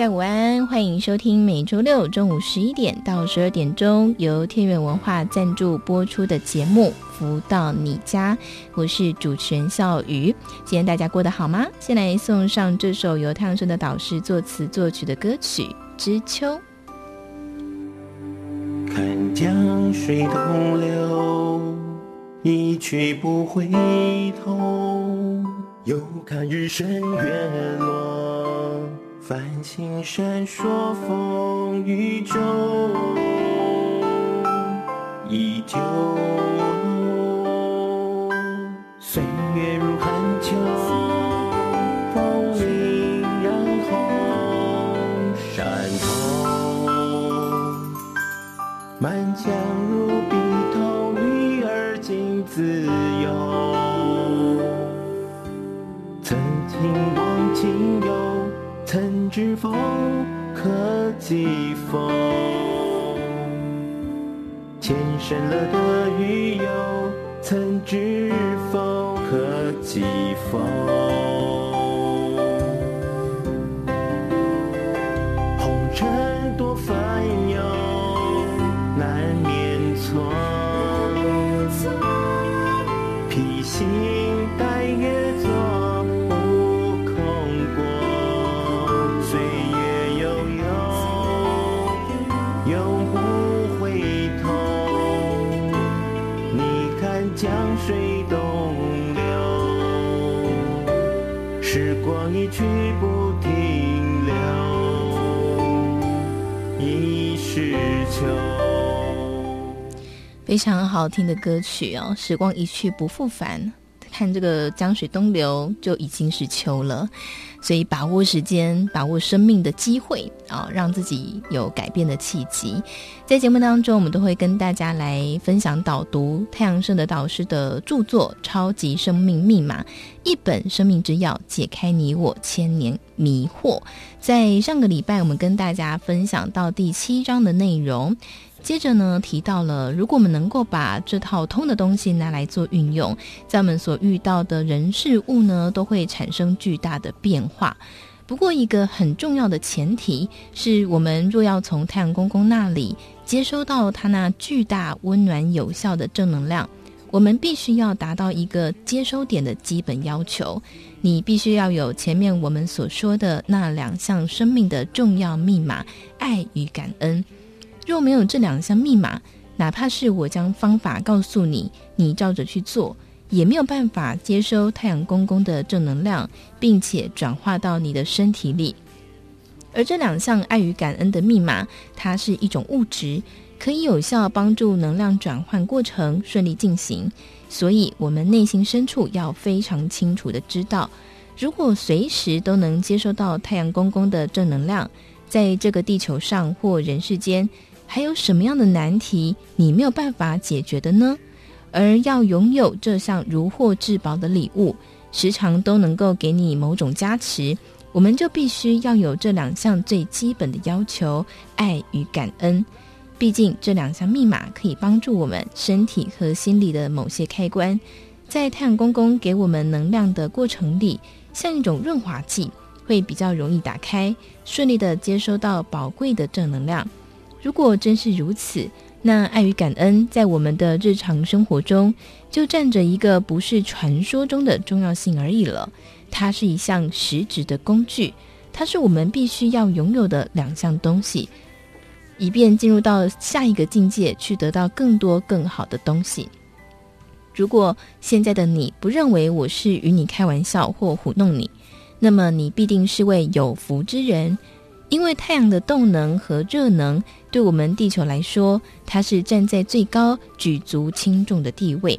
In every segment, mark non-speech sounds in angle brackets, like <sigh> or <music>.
家午安，欢迎收听每周六中午十一点到十二点钟由天元文化赞助播出的节目《福到你家》，我是主持人笑瑜。今天大家过得好吗？先来送上这首由太阳升的导师作词作曲的歌曲《知秋》。看江水东流，一去不回头；又看日升月落。繁星闪烁，风雨中，依旧。岁月如寒秋，风铃染红山头。满江知否可寄风？前生了得与有，曾知非常好听的歌曲哦，时光一去不复返。看这个江水东流，就已经是秋了，所以把握时间，把握生命的机会啊，让自己有改变的契机。在节目当中，我们都会跟大家来分享导读太阳盛的导师的著作《超级生命密码》，一本生命之钥，解开你我千年迷惑。在上个礼拜，我们跟大家分享到第七章的内容。接着呢，提到了如果我们能够把这套通的东西拿来做运用，在我们所遇到的人事物呢，都会产生巨大的变化。不过，一个很重要的前提是我们若要从太阳公公那里接收到他那巨大、温暖、有效的正能量，我们必须要达到一个接收点的基本要求。你必须要有前面我们所说的那两项生命的重要密码：爱与感恩。若没有这两项密码，哪怕是我将方法告诉你，你照着去做，也没有办法接收太阳公公的正能量，并且转化到你的身体里。而这两项爱与感恩的密码，它是一种物质，可以有效帮助能量转换过程顺利进行。所以，我们内心深处要非常清楚地知道，如果随时都能接收到太阳公公的正能量，在这个地球上或人世间。还有什么样的难题你没有办法解决的呢？而要拥有这项如获至宝的礼物，时常都能够给你某种加持，我们就必须要有这两项最基本的要求：爱与感恩。毕竟这两项密码可以帮助我们身体和心理的某些开关，在太阳公公给我们能量的过程里，像一种润滑剂，会比较容易打开，顺利地接收到宝贵的正能量。如果真是如此，那爱与感恩在我们的日常生活中就占着一个不是传说中的重要性而已了。它是一项实质的工具，它是我们必须要拥有的两项东西，以便进入到下一个境界去得到更多更好的东西。如果现在的你不认为我是与你开玩笑或糊弄你，那么你必定是位有福之人。因为太阳的动能和热能，对我们地球来说，它是站在最高、举足轻重的地位。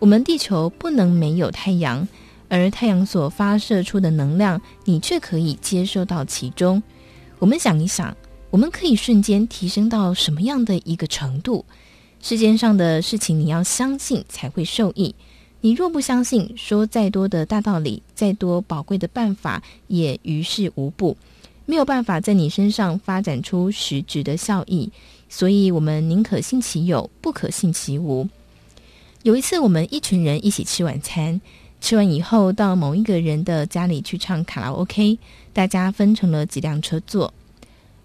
我们地球不能没有太阳，而太阳所发射出的能量，你却可以接收到其中。我们想一想，我们可以瞬间提升到什么样的一个程度？世间上的事情，你要相信才会受益。你若不相信，说再多的大道理，再多宝贵的办法，也于事无补，没有办法在你身上发展出实质的效益。所以，我们宁可信其有，不可信其无。有一次，我们一群人一起吃晚餐，吃完以后到某一个人的家里去唱卡拉 OK，大家分成了几辆车坐。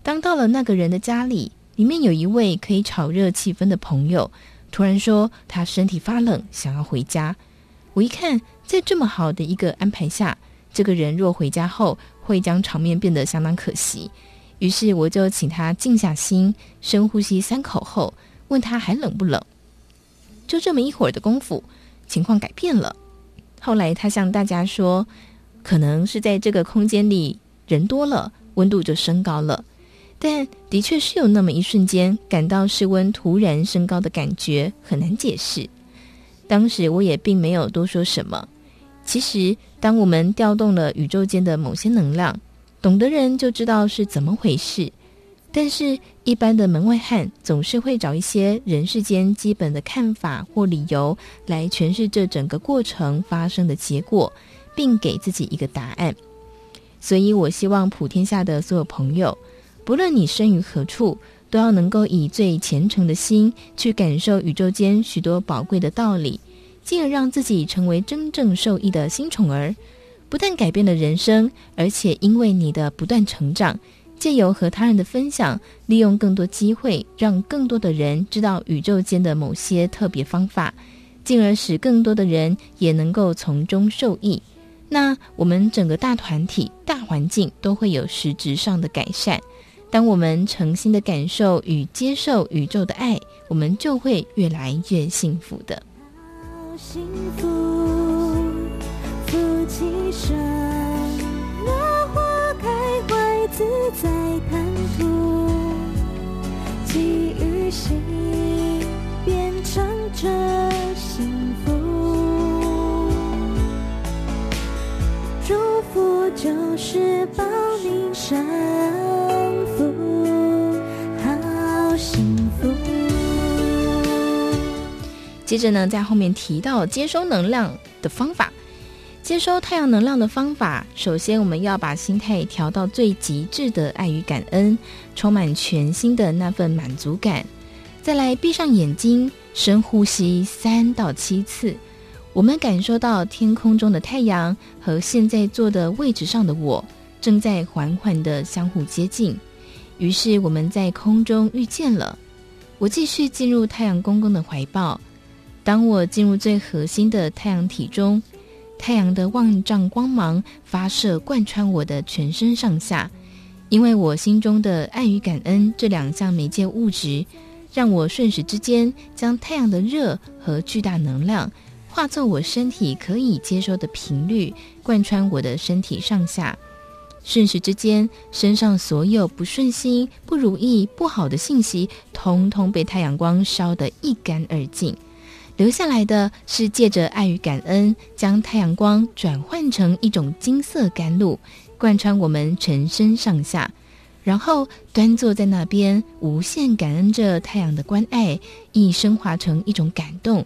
当到了那个人的家里，里面有一位可以炒热气氛的朋友，突然说他身体发冷，想要回家。我一看，在这么好的一个安排下，这个人若回家后会将场面变得相当可惜。于是我就请他静下心，深呼吸三口后，问他还冷不冷。就这么一会儿的功夫，情况改变了。后来他向大家说，可能是在这个空间里人多了，温度就升高了。但的确是有那么一瞬间，感到室温突然升高的感觉，很难解释。当时我也并没有多说什么。其实，当我们调动了宇宙间的某些能量，懂的人就知道是怎么回事。但是，一般的门外汉总是会找一些人世间基本的看法或理由来诠释这整个过程发生的结果，并给自己一个答案。所以我希望普天下的所有朋友。不论你身于何处，都要能够以最虔诚的心去感受宇宙间许多宝贵的道理，进而让自己成为真正受益的新宠儿。不但改变了人生，而且因为你的不断成长，借由和他人的分享，利用更多机会，让更多的人知道宇宙间的某些特别方法，进而使更多的人也能够从中受益。那我们整个大团体、大环境都会有实质上的改善。当我们诚心的感受与接受宇宙的爱，我们就会越来越幸福的。幸福，夫妻生，那花开怀自在谈吐，寄予心，变成这幸福。祝福就是报你生。接着呢，在后面提到接收能量的方法，接收太阳能量的方法，首先我们要把心态调到最极致的爱与感恩，充满全新的那份满足感。再来闭上眼睛，深呼吸三到七次，我们感受到天空中的太阳和现在坐的位置上的我正在缓缓地相互接近，于是我们在空中遇见了。我继续进入太阳公公的怀抱。当我进入最核心的太阳体中，太阳的万丈光芒发射，贯穿我的全身上下。因为我心中的爱与感恩这两项媒介物质，让我瞬时之间将太阳的热和巨大能量化作我身体可以接收的频率，贯穿我的身体上下。瞬时之间，身上所有不顺心、不如意、不好的信息，通通被太阳光烧得一干二净。留下来的是借着爱与感恩，将太阳光转换成一种金色甘露，贯穿我们全身上下，然后端坐在那边，无限感恩着太阳的关爱，亦升华成一种感动，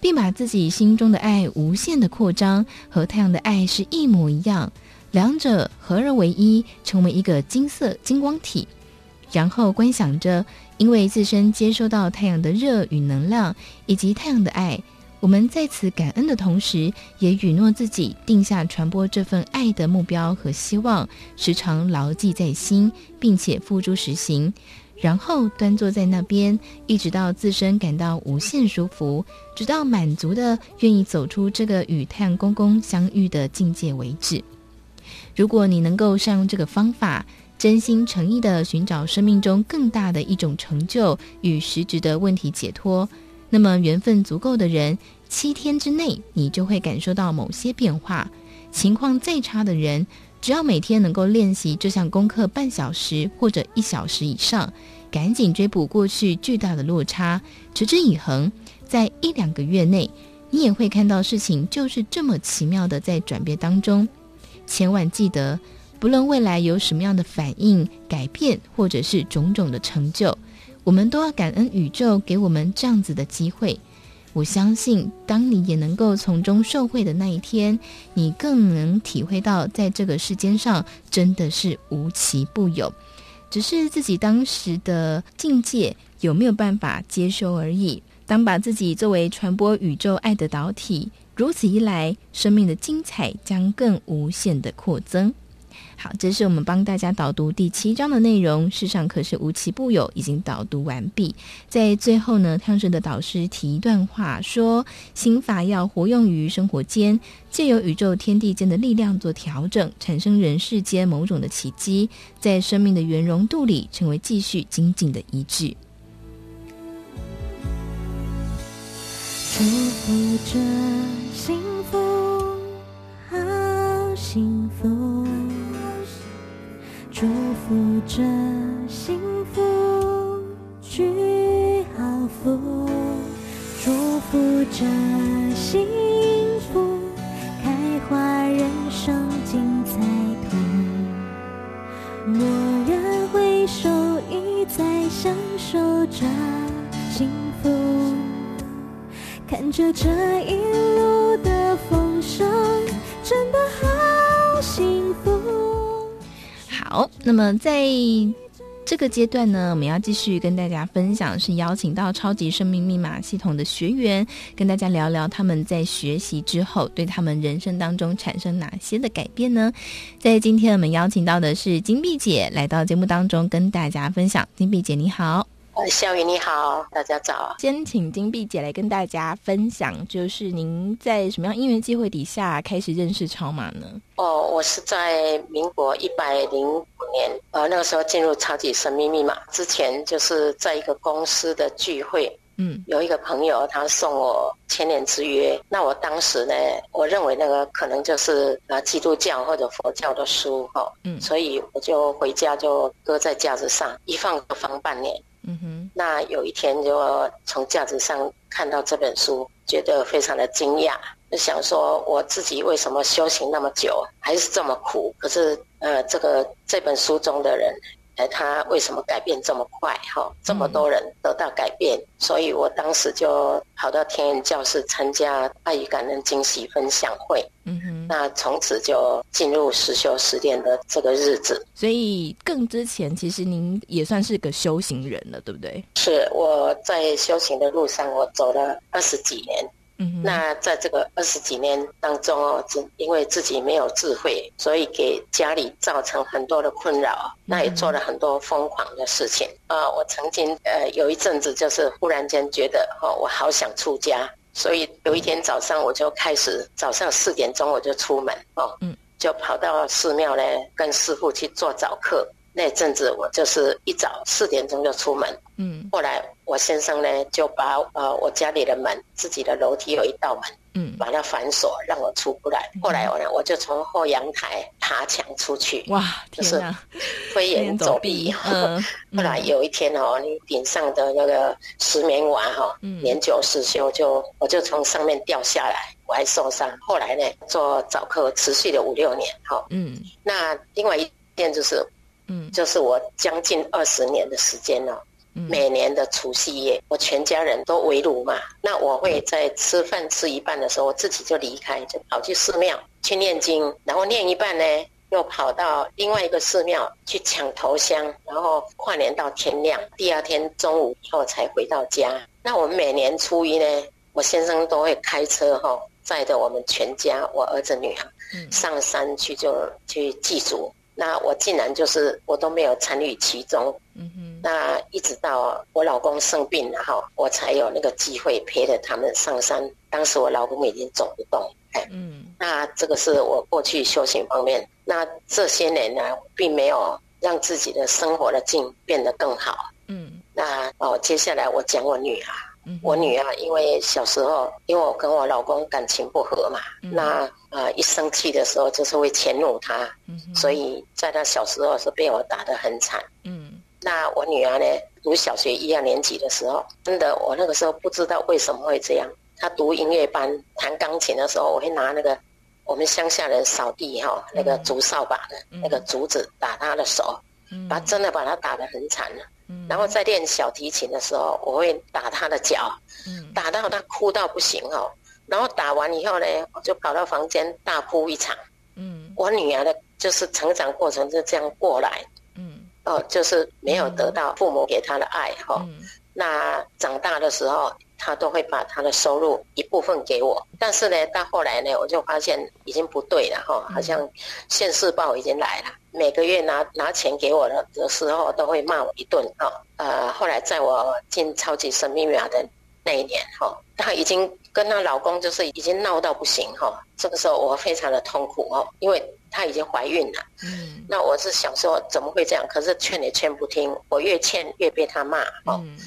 并把自己心中的爱无限的扩张，和太阳的爱是一模一样，两者合而为一，成为一个金色金光体，然后观想着。因为自身接收到太阳的热与能量，以及太阳的爱，我们在此感恩的同时，也允诺自己定下传播这份爱的目标和希望，时常牢记在心，并且付诸实行。然后端坐在那边，一直到自身感到无限舒服，直到满足的愿意走出这个与太阳公公相遇的境界为止。如果你能够善用这个方法，真心诚意地寻找生命中更大的一种成就与实质的问题解脱，那么缘分足够的人，七天之内你就会感受到某些变化。情况再差的人，只要每天能够练习这项功课半小时或者一小时以上，赶紧追补过去巨大的落差，持之以恒，在一两个月内，你也会看到事情就是这么奇妙的在转变当中。千万记得。不论未来有什么样的反应、改变，或者是种种的成就，我们都要感恩宇宙给我们这样子的机会。我相信，当你也能够从中受惠的那一天，你更能体会到，在这个世间上真的是无奇不有，只是自己当时的境界有没有办法接收而已。当把自己作为传播宇宙爱的导体，如此一来，生命的精彩将更无限的扩增。好，这是我们帮大家导读第七章的内容。世上可是无奇不有，已经导读完毕。在最后呢，太阳神的导师提一段话说：心法要活用于生活间，借由宇宙天地间的力量做调整，产生人世间某种的奇迹，在生命的圆融度里，成为继续精进的依据。祝福着幸福，好幸福。祝福着幸福，聚好福；祝福着幸福，开花人生精彩图。蓦然回首，已在享受着幸福，看着这一路的丰盛，真的好幸福。好，那么在这个阶段呢，我们要继续跟大家分享，是邀请到超级生命密码系统的学员，跟大家聊聊他们在学习之后，对他们人生当中产生哪些的改变呢？在今天我们邀请到的是金碧姐来到节目当中，跟大家分享。金碧姐你好。呃，小雨你好，大家早。先请金碧姐来跟大家分享，就是您在什么样因缘机会底下开始认识超马呢？哦，我是在民国一百零五年，呃，那个时候进入超级神秘密码之前，就是在一个公司的聚会，嗯，有一个朋友他送我千年之约，那我当时呢，我认为那个可能就是呃基督教或者佛教的书哈，嗯，所以我就回家就搁在架子上，一放就放半年。嗯哼，那有一天就从架子上看到这本书，觉得非常的惊讶，就想说我自己为什么修行那么久还是这么苦？可是呃，这个这本书中的人。哎，他为什么改变这么快？哈，这么多人得到改变，嗯、所以我当时就跑到天恩教室参加爱与感恩惊喜分享会。嗯哼，那从此就进入实修实练的这个日子。所以更之前，其实您也算是个修行人了，对不对？是我在修行的路上，我走了二十几年。嗯，那在这个二十几年当中哦，只因为自己没有智慧，所以给家里造成很多的困扰，那也做了很多疯狂的事情啊。我曾经呃有一阵子就是忽然间觉得哦，我好想出家，所以有一天早上我就开始早上四点钟我就出门哦，嗯，就跑到寺庙呢跟师傅去做早课。那阵子我就是一早四点钟就出门，嗯，后来我先生呢就把呃我家里的门，自己的楼梯有一道门，嗯，把它反锁，让我出不来。后来我呢我就从后阳台爬墙出去，哇，就是 <laughs> 飞檐走壁。<laughs> 嗯，后来有一天哦，你顶上的那个石棉瓦哈，年久失修，就我就从上面掉下来，我还受伤。后来呢做早课持续了五六年，哈，嗯，那另外一件就是。嗯，就是我将近二十年的时间了。嗯，每年的除夕夜，我全家人都围炉嘛。那我会在吃饭吃一半的时候，我自己就离开，就跑去寺庙去念经，然后念一半呢，又跑到另外一个寺庙去抢头香，然后跨年到天亮，第二天中午以后才回到家。那我们每年初一呢，我先生都会开车哈，载着我们全家，我儿子女儿，上山去就去祭祖。那我竟然就是我都没有参与其中，嗯哼。那一直到我老公生病了哈，我才有那个机会陪着他们上山。当时我老公已经走不动，哎，嗯。那这个是我过去修行方面。那这些年呢，并没有让自己的生活的境变得更好，嗯。那哦，接下来我讲我女儿。我女儿因为小时候，因为我跟我老公感情不和嘛，嗯、那呃一生气的时候就是会迁怒他，嗯、所以在她小时候是被我打得很惨。嗯，那我女儿呢，读小学一二年级的时候，真的我那个时候不知道为什么会这样。她读音乐班弹钢琴的时候，我会拿那个我们乡下人扫地哈、哦，那个竹扫把的那个竹子打她的手。嗯，把真的把她打得很惨了。嗯，然后在练小提琴的时候，我会打他的脚，嗯，打到他哭到不行哦。然后打完以后呢，我就跑到房间大哭一场。嗯，我女儿的就是成长过程就这样过来。嗯，哦，就是没有得到父母给她的爱哈。嗯，那长大的时候。他都会把他的收入一部分给我，但是呢，到后来呢，我就发现已经不对了哈，好像现世报已经来了，每个月拿拿钱给我的的时候，都会骂我一顿哈。呃，后来在我进超级神秘密码的那一年哈，她已经跟她老公就是已经闹到不行哈，这个时候我非常的痛苦哦，因为她已经怀孕了。嗯。那我是想说怎么会这样？可是劝也劝不听，我越劝越被她骂哦。嗯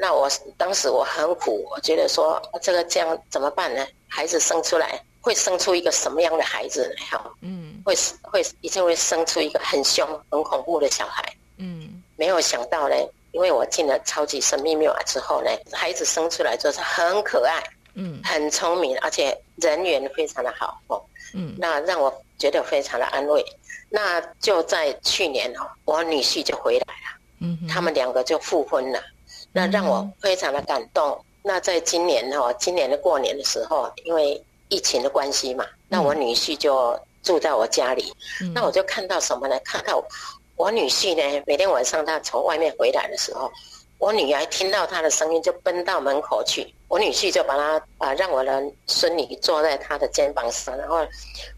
那我当时我很苦，我觉得说这个这样怎么办呢？孩子生出来会生出一个什么样的孩子来？哈，嗯，会会一定会生出一个很凶、很恐怖的小孩。嗯，没有想到呢，因为我进了超级神秘密码之后呢，孩子生出来就是很可爱，嗯，很聪明，而且人缘非常的好哦。嗯，那让我觉得非常的安慰。那就在去年哦，我女婿就回来了，嗯，他们两个就复婚了。那让我非常的感动。那在今年哈，今年的过年的时候，因为疫情的关系嘛，那我女婿就住在我家里。那我就看到什么呢？看到我女婿呢，每天晚上他从外面回来的时候，我女儿听到他的声音就奔到门口去。我女婿就把他啊，让我的孙女坐在他的肩膀上，然后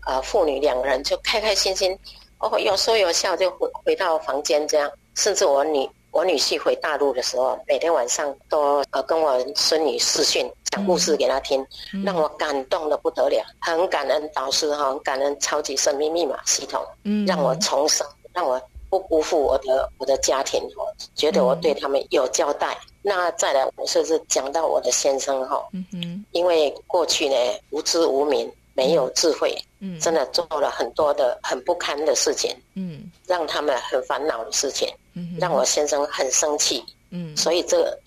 呃，父女两个人就开开心心哦，有说有笑，就回回到房间这样。甚至我女。我女婿回大陆的时候，每天晚上都呃跟我孙女视讯讲故事给他听，嗯、让我感动的不得了。很感恩导师哈，很感恩超级生命密码系统，嗯，让我重生，让我不辜负我的我的家庭，我觉得我对他们有交代。嗯、那再来，我甚至讲到我的先生哈，嗯哼，因为过去呢无知无明。没有智慧，嗯，真的做了很多的很不堪的事情，嗯，让他们很烦恼的事情，嗯，让我先生很生气，嗯，所以这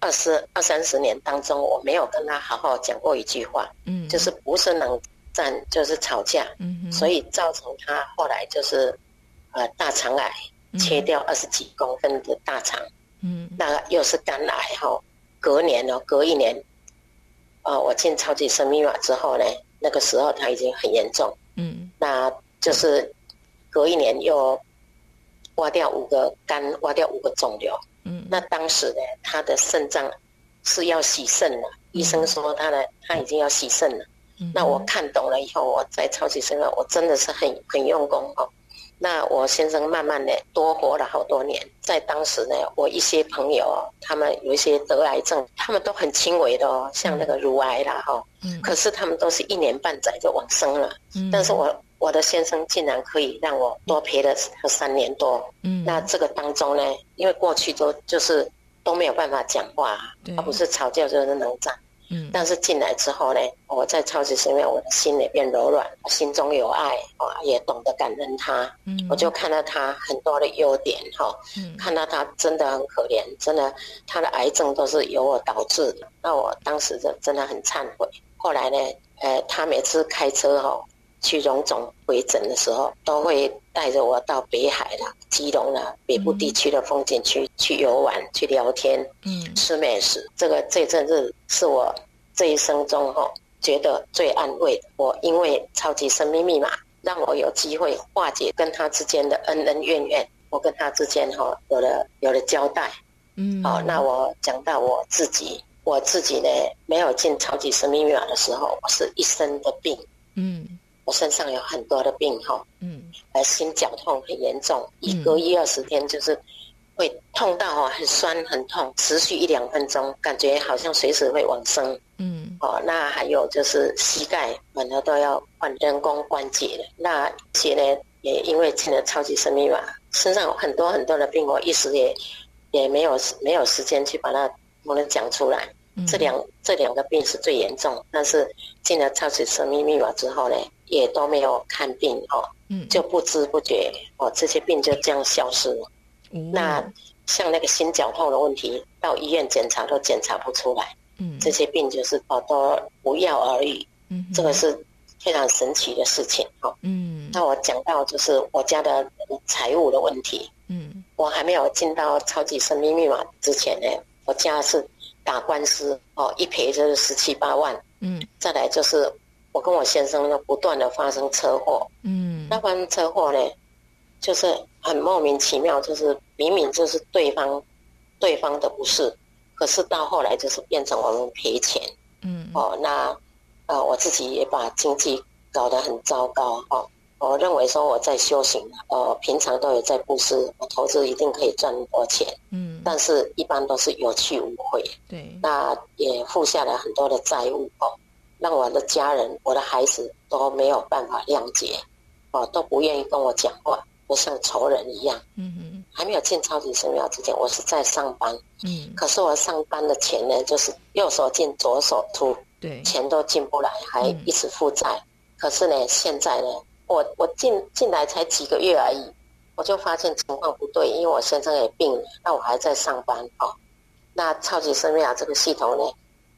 二十二三十年当中，我没有跟他好好讲过一句话，嗯，就是不是冷战就是吵架，嗯，所以造成他后来就是呃大肠癌，切掉二十几公分的大肠，嗯，那又是肝癌哈，隔年哦，隔一年，呃，我进超级生命密码之后呢。那个时候他已经很严重，嗯，那就是隔一年又挖掉五个肝，挖掉五个肿瘤，嗯，那当时呢，他的肾脏是要洗肾了，嗯、医生说他的他已经要洗肾了，嗯，那我看懂了以后，我在超级生命，我真的是很很用功哦。那我先生慢慢的多活了好多年，在当时呢，我一些朋友，他们有一些得癌症，他们都很轻微的哦，像那个乳癌啦哈，嗯，可是他们都是一年半载就往生了，嗯，但是我我的先生竟然可以让我多陪了他三年多，嗯，那这个当中呢，因为过去都就是都没有办法讲话，对，而不是吵架就是冷战。嗯，但是进来之后呢，我在超级生命，我的心里变柔软，心中有爱，我，也懂得感恩他。嗯，我就看到他很多的优点，哈，嗯，看到他真的很可怜，真的他的癌症都是由我导致的。那我当时就真的很忏悔。后来呢，呃，他每次开车哈去荣总回诊的时候，都会带着我到北海啦、基隆啦、北部地区的风景区去游玩、去聊天、嗯，吃美食。这个这阵子是我。这一生中哈，觉得最安慰的，我因为超级生命密码，让我有机会化解跟他之间的恩恩怨怨，我跟他之间哈有了有了交代。嗯，好，那我讲到我自己，我自己呢，没有进超级生命密码的时候，我是一身的病。嗯，我身上有很多的病哈。嗯，呃，心绞痛很严重，一隔一二十天就是。会痛到哦，很酸很痛，持续一两分钟，感觉好像随时会往生。嗯，哦，那还有就是膝盖，本来都要换人工关节了。那些呢，也因为进了超级生命密码，身上有很多很多的病，我一时也也没有没有时间去把它我能讲出来。嗯、这两这两个病是最严重，但是进了超级生命密码之后呢，也都没有看病哦，嗯，就不知不觉哦，这些病就这样消失了。那像那个心绞痛的问题，到医院检查都检查不出来。嗯，这些病就是哦都无药而愈。嗯，这个是非常神奇的事情。哈，嗯，那我讲到就是我家的财务的问题。嗯，我还没有进到超级生命密码之前呢，我家是打官司哦，一赔就是十七八万。嗯，再来就是我跟我先生呢不断的发生车祸。嗯，那发生车祸呢，就是很莫名其妙，就是明明就是对方对方的不是，可是到后来就是变成我们赔钱。嗯，哦，那呃我自己也把经济搞得很糟糕哦。我认为说我在修行，呃，平常都有在布施，我投资一定可以赚很多钱，嗯，但是一般都是有去无回，对，那也负下了很多的债务哦，让我的家人、我的孩子都没有办法谅解，哦，都不愿意跟我讲话，不像仇人一样，嗯嗯，还没有进超级生命之前，我是在上班，嗯，可是我上班的钱呢，就是右手进左手出，对，钱都进不来，还一直负债，嗯，可是呢，现在呢。我我进进来才几个月而已，我就发现情况不对，因为我先生也病了，那我还在上班哦。那超级生命这个系统呢，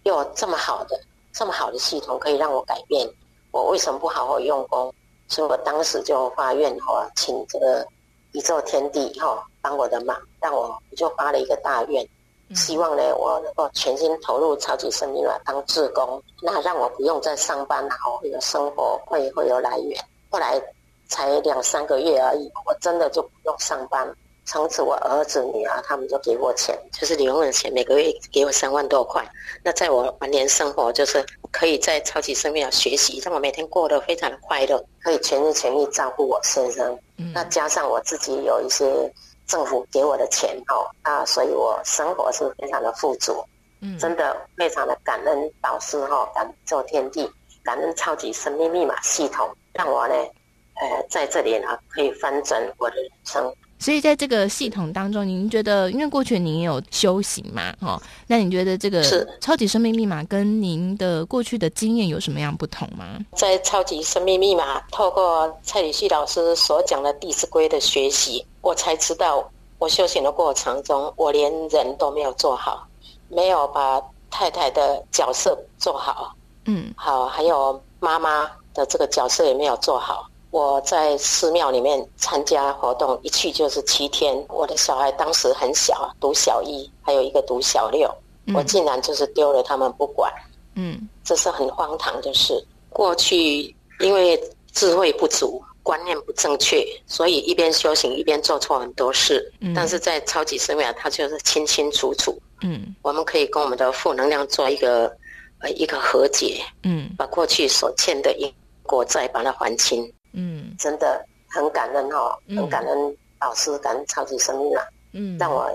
又这么好的这么好的系统可以让我改变，我为什么不好好用功？所以我当时就发愿哈，请这个宇宙天地哈帮我的忙，让我我就发了一个大愿，希望呢我能够全心投入超级生命当志工，那让我不用再上班，好会有生活会会有来源。后来才两三个月而已，我真的就不用上班。从此我儿子女儿他们就给我钱，就是零用的钱，每个月给我三万多块。那在我晚年生活，就是可以在超级生命学习，让我每天过得非常的快乐，可以全心全意照顾我先生。嗯。那加上我自己有一些政府给我的钱哦，啊所以我生活是非常的富足。嗯。真的非常的感恩导师哈，感恩做天地，感恩超级生命密码系统。让我呢，呃，在这里呢，可以翻转我的人生。所以，在这个系统当中，您觉得，因为过去您也有修行嘛，哦，那你觉得这个超级生命密码跟您的过去的经验有什么样不同吗？在超级生命密码，透过蔡礼旭老师所讲的《弟子规》的学习，我才知道，我修行的过程中，我连人都没有做好，没有把太太的角色做好，嗯，好，还有妈妈。的这个角色也没有做好。我在寺庙里面参加活动，一去就是七天。我的小孩当时很小，读小一，还有一个读小六，嗯、我竟然就是丢了他们不管。嗯，这是很荒唐的事。过去因为智慧不足，观念不正确，所以一边修行一边做错很多事。嗯、但是在超级生命，它就是清清楚楚。嗯，我们可以跟我们的负能量做一个呃一个和解。嗯，把过去所欠的因。果债把它还清，嗯，真的很感恩哈、哦，嗯、很感恩老师，感恩超级生命啊，嗯，让我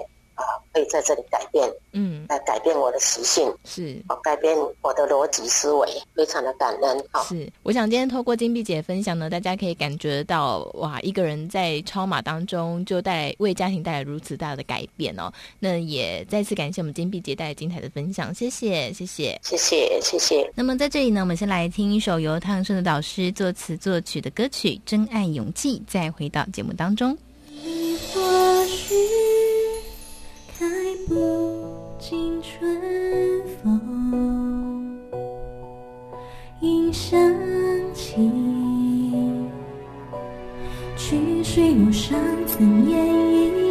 可以在这里改变，嗯，来改变我的习性，是，改变我的逻辑思维，非常的感恩哈。是，我想今天透过金碧姐分享呢，大家可以感觉到哇，一个人在超马当中就带为家庭带来如此大的改变哦。那也再次感谢我们金碧姐带来精彩的分享，谢谢，谢谢，谢谢，谢谢。那么在这里呢，我们先来听一首由汤胜的导师作词作曲的歌曲《真爱永记》，再回到节目当中。开不尽春风，迎香气。去水路上曾烟影，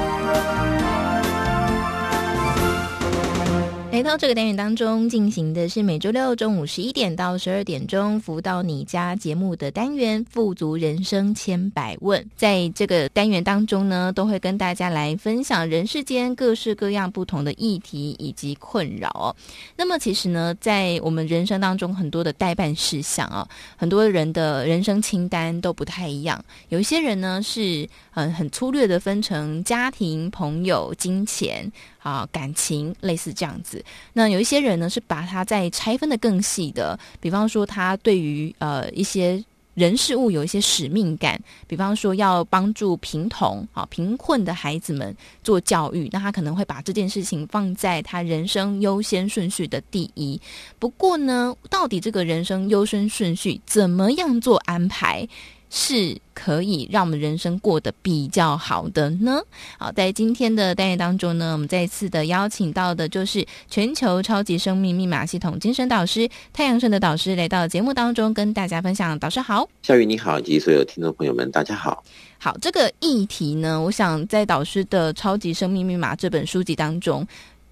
来到这个单元当中进行的是每周六中午十一点到十二点钟福到你家节目的单元《富足人生千百问》。在这个单元当中呢，都会跟大家来分享人世间各式各样不同的议题以及困扰。那么，其实呢，在我们人生当中很多的待办事项啊，很多人的人生清单都不太一样。有一些人呢是嗯很粗略的分成家庭、朋友、金钱。啊，感情类似这样子。那有一些人呢，是把它再拆分的更细的。比方说，他对于呃一些人事物有一些使命感。比方说，要帮助贫童啊贫困的孩子们做教育，那他可能会把这件事情放在他人生优先顺序的第一。不过呢，到底这个人生优先顺序怎么样做安排？是可以让我们人生过得比较好的呢？好，在今天的单元当中呢，我们再次的邀请到的就是全球超级生命密码系统精神导师太阳神的导师来到节目当中跟大家分享。导师好，夏雨你好，以及所有听众朋友们，大家好。好，这个议题呢，我想在导师的《超级生命密码》这本书籍当中。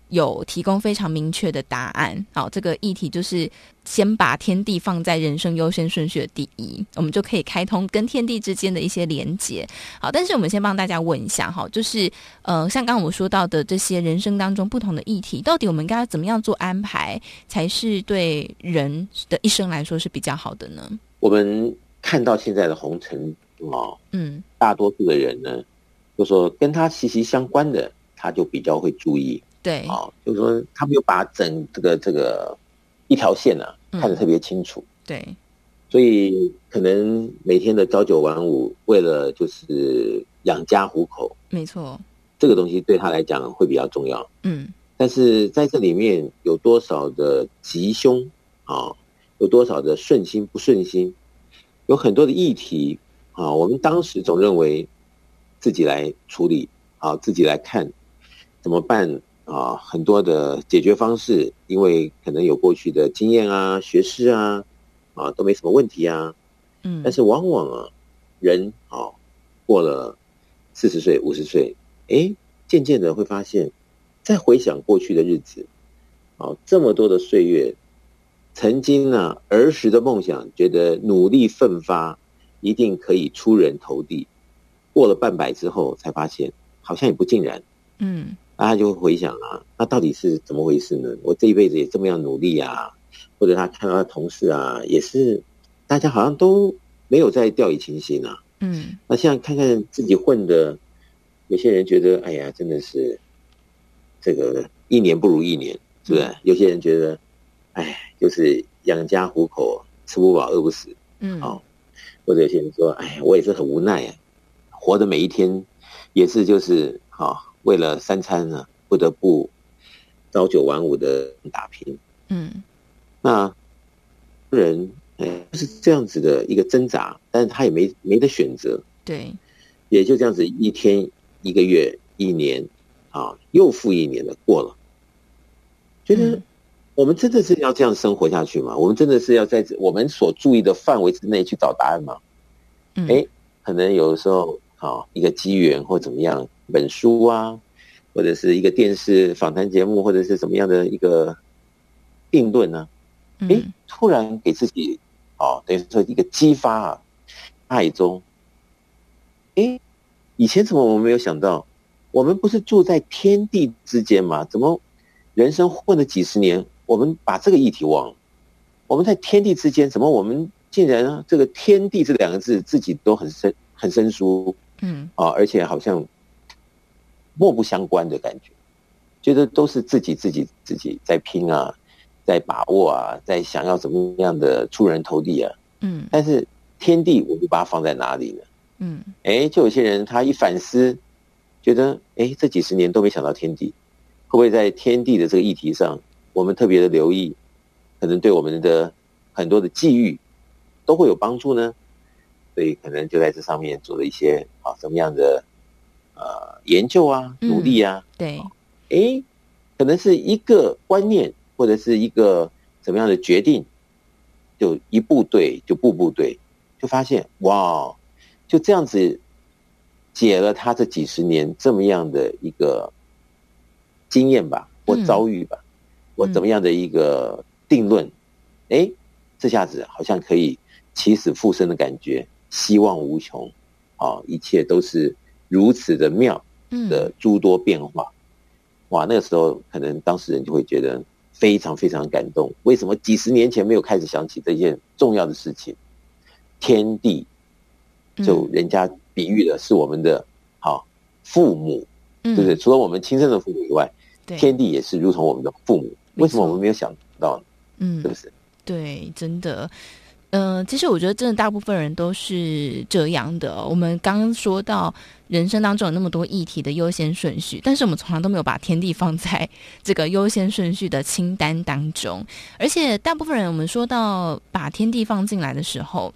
有提供非常明确的答案。好，这个议题就是先把天地放在人生优先顺序的第一，我们就可以开通跟天地之间的一些连接。好，但是我们先帮大家问一下，哈，就是呃，像刚刚我们说到的这些人生当中不同的议题，到底我们应该要怎么样做安排，才是对人的一生来说是比较好的呢？我们看到现在的红尘哦，嗯，大多数的人呢，就说跟他息息相关的，他就比较会注意。对，啊，就是说他没有把整这个这个一条线呢、啊、看得特别清楚。对，所以可能每天的朝九晚五，为了就是养家糊口，没错，这个东西对他来讲会比较重要。嗯，但是在这里面有多少的吉凶啊？有多少的顺心不顺心？有很多的议题啊，我们当时总认为自己来处理，啊，自己来看怎么办？啊，很多的解决方式，因为可能有过去的经验啊、学识啊，啊，都没什么问题啊。嗯，但是往往啊，人啊，过了四十岁、五十岁，哎，渐渐的会发现，再回想过去的日子，啊，这么多的岁月，曾经呢，儿时的梦想，觉得努力奋发，一定可以出人头地。过了半百之后，才发现好像也不尽然。嗯。那他就会回想啊，那到底是怎么回事呢？我这一辈子也这么样努力啊，或者他看到他同事啊，也是大家好像都没有在掉以轻心啊。嗯，那现在看看自己混的，有些人觉得，哎呀，真的是这个一年不如一年，是不是？有些人觉得，哎，就是养家糊口，吃不饱饿不死。嗯，好，或者有些人说，哎，我也是很无奈啊，活的每一天也是就是好。为了三餐呢，不得不朝九晚五的打拼。嗯，那人哎是这样子的一个挣扎，但是他也没没得选择。对，也就这样子，一天、一个月、一年啊，又复一年的过了。觉得我们真的是要这样生活下去吗？我们真的是要在我们所注意的范围之内去找答案吗？嗯，哎，可能有的时候啊，一个机缘或怎么样。本书啊，或者是一个电视访谈节目，或者是什么样的一个定论呢？哎，突然给自己哦，等于说一个激发啊，爱中。哎，以前怎么我们没有想到？我们不是住在天地之间吗？怎么人生混了几十年，我们把这个议题忘了？我们在天地之间，怎么我们竟然这个“天地”这两个字自己都很生很生疏？嗯，啊，而且好像。莫不相关的感觉，觉得都是自己自己自己在拼啊，在把握啊，在想要怎么样的出人头地啊。嗯，但是天地，我就把它放在哪里呢？嗯，哎，就有些人他一反思，觉得哎，这几十年都没想到天地，会不会在天地的这个议题上，我们特别的留意，可能对我们的很多的际遇都会有帮助呢？所以可能就在这上面做了一些啊什么样的。呃研究啊，努力啊，嗯、对，哎，可能是一个观念或者是一个怎么样的决定，就一步对，就步步对，就发现哇，就这样子解了他这几十年这么样的一个经验吧，或遭遇吧，嗯、或怎么样的一个定论，哎、嗯，这下子好像可以起死复生的感觉，希望无穷。啊，一切都是如此的妙的诸多变化，嗯、哇！那个时候可能当事人就会觉得非常非常感动。为什么几十年前没有开始想起这件重要的事情？天地，就人家比喻的是我们的好父母，对不对？除了我们亲生的父母以外，对天地也是如同我们的父母。为什么我们没有想到呢？嗯，是不是？对，真的。嗯、其实我觉得，真的大部分人都是这样的、我们刚刚说到人生当中有那么多议题的优先顺序，但是我们从来都没有把天地放在 <laughs> 这个优先顺序的清单当中。而且，大部分人我们说到把天地放进来的时候，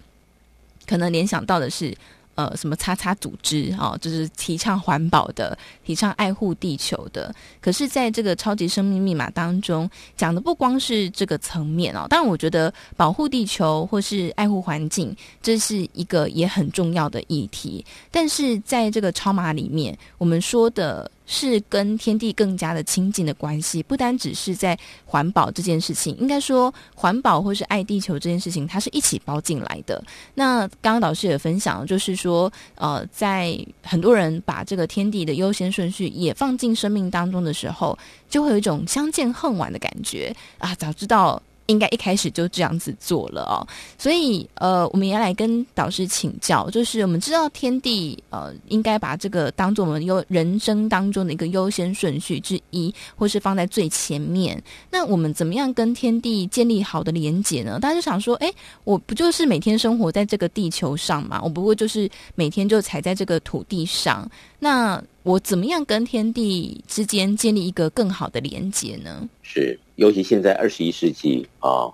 可能联想到的是。呃，什么叉叉组织啊、哦，就是提倡环保的，提倡爱护地球的。可是，在这个超级生命密码当中，讲的不光是这个层面哦。当然，我觉得保护地球或是爱护环境，这是一个也很重要的议题。但是，在这个超码里面，我们说的。是跟天地更加的亲近的关系，不单只是在环保这件事情，应该说环保或是爱地球这件事情，它是一起包进来的。那刚刚导师也分享，就是说，呃，在很多人把这个天地的优先顺序也放进生命当中的时候，就会有一种相见恨晚的感觉啊！早知道。应该一开始就这样子做了哦，所以呃，我们也来跟导师请教，就是我们知道天地呃，应该把这个当做我们优人生当中的一个优先顺序之一，或是放在最前面。那我们怎么样跟天地建立好的连结呢？大家就想说，哎，我不就是每天生活在这个地球上嘛？我不过就是每天就踩在这个土地上，那我怎么样跟天地之间建立一个更好的连接呢？是。尤其现在二十一世纪啊，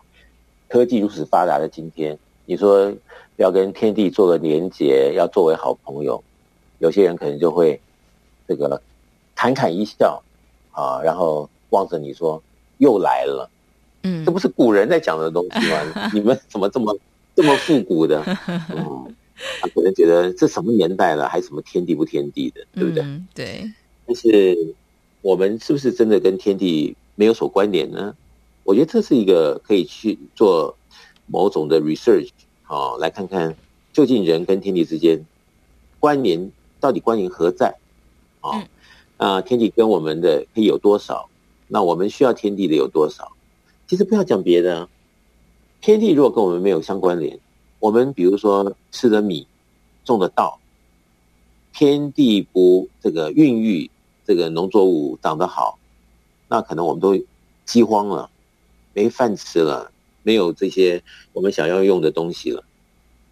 科技如此发达的今天，你说要跟天地做个连接，要作为好朋友，有些人可能就会这个侃侃一笑啊，然后望着你说又来了，嗯，这不是古人在讲的东西吗？<laughs> 你们怎么这么这么复古的？<laughs> 嗯，他可能觉得这什么年代了，还什么天地不天地的，对不对？嗯，对。但是我们是不是真的跟天地没有所关联呢？我觉得这是一个可以去做某种的 research 哦，来看看究竟人跟天地之间关联到底关联何在啊？啊，天地跟我们的可以有多少？那我们需要天地的有多少？其实不要讲别的啊，天地如果跟我们没有相关联，我们比如说吃的米、种的稻，天地不这个孕育这个农作物长得好。那可能我们都饥荒了，没饭吃了，没有这些我们想要用的东西了。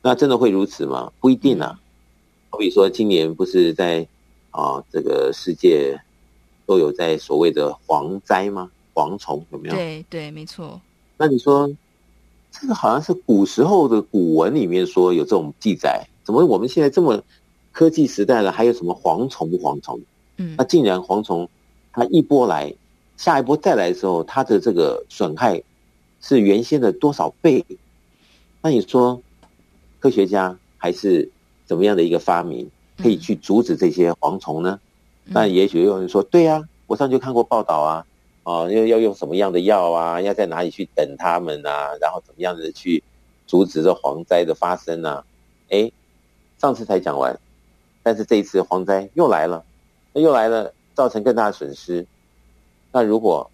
那真的会如此吗？不一定啊。好比说，今年不是在啊这个世界都有在所谓的蝗灾吗？蝗虫有没有？对对，没错。那你说这个好像是古时候的古文里面说有这种记载，怎么我们现在这么科技时代了，还有什么蝗虫不蝗虫？嗯，那竟然蝗虫它一波来。下一波再来的时候，它的这个损害是原先的多少倍？那你说，科学家还是怎么样的一个发明，可以去阻止这些蝗虫呢？那、嗯、也许有人说，对呀、啊，我上次看过报道啊，啊，要要用什么样的药啊，要在哪里去等他们啊，然后怎么样的去阻止这蝗灾的发生啊？哎，上次才讲完，但是这一次蝗灾又来了，那又来了，造成更大的损失。那如果